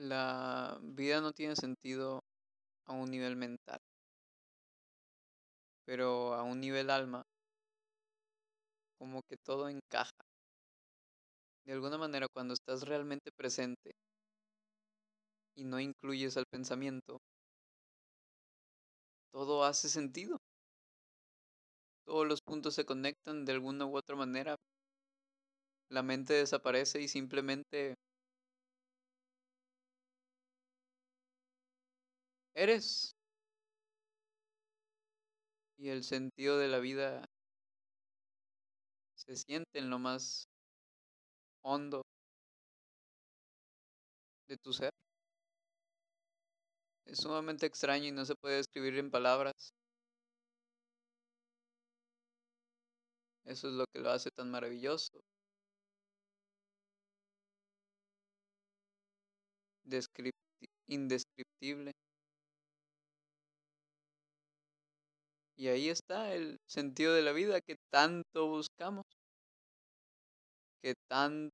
La vida no tiene sentido a un nivel mental, pero a un nivel alma, como que todo encaja. De alguna manera, cuando estás realmente presente y no incluyes al pensamiento, todo hace sentido. Todos los puntos se conectan de alguna u otra manera. La mente desaparece y simplemente eres. Y el sentido de la vida se siente en lo más hondo de tu ser. Es sumamente extraño y no se puede describir en palabras. Eso es lo que lo hace tan maravilloso. indescriptible. Y ahí está el sentido de la vida que tanto buscamos, que tanto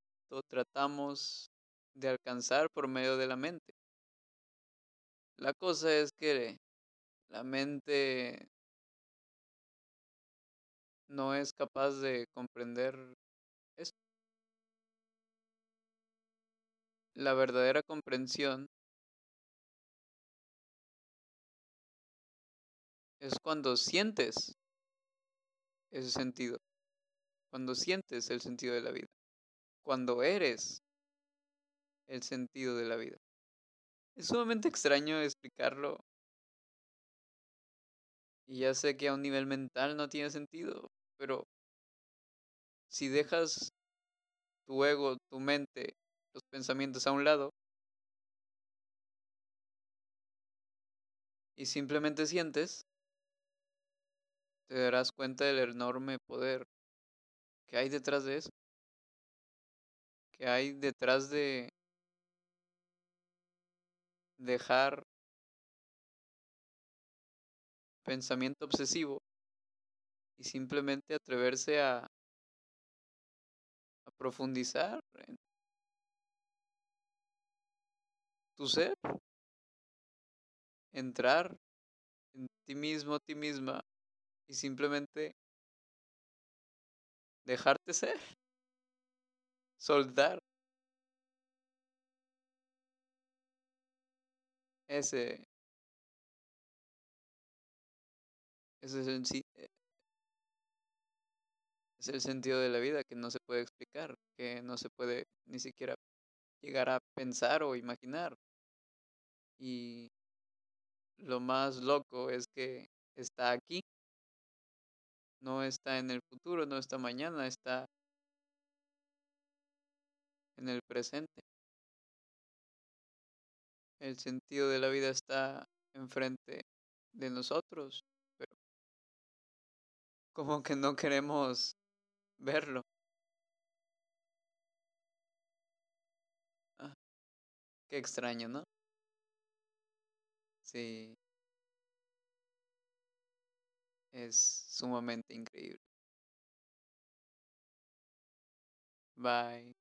tratamos de alcanzar por medio de la mente. La cosa es que la mente no es capaz de comprender esto. La verdadera comprensión es cuando sientes ese sentido, cuando sientes el sentido de la vida, cuando eres el sentido de la vida. Es sumamente extraño explicarlo y ya sé que a un nivel mental no tiene sentido, pero si dejas tu ego, tu mente, los pensamientos a un lado y simplemente sientes, te darás cuenta del enorme poder que hay detrás de eso, que hay detrás de dejar pensamiento obsesivo y simplemente atreverse a, profundizar en tu ser, entrar en ti mismo, ti misma y simplemente dejarte ser, soltar ese ese es eh, es el sentido de la vida que no se puede explicar, que no se puede ni siquiera llegar a pensar o imaginar. Y lo más loco es que está aquí, no está en el futuro, no está mañana, está en el presente. El sentido de la vida está enfrente de nosotros, pero como que no queremos verlo. Ah, qué extraño, ¿no? Sí. Es sumamente increíble. Bye.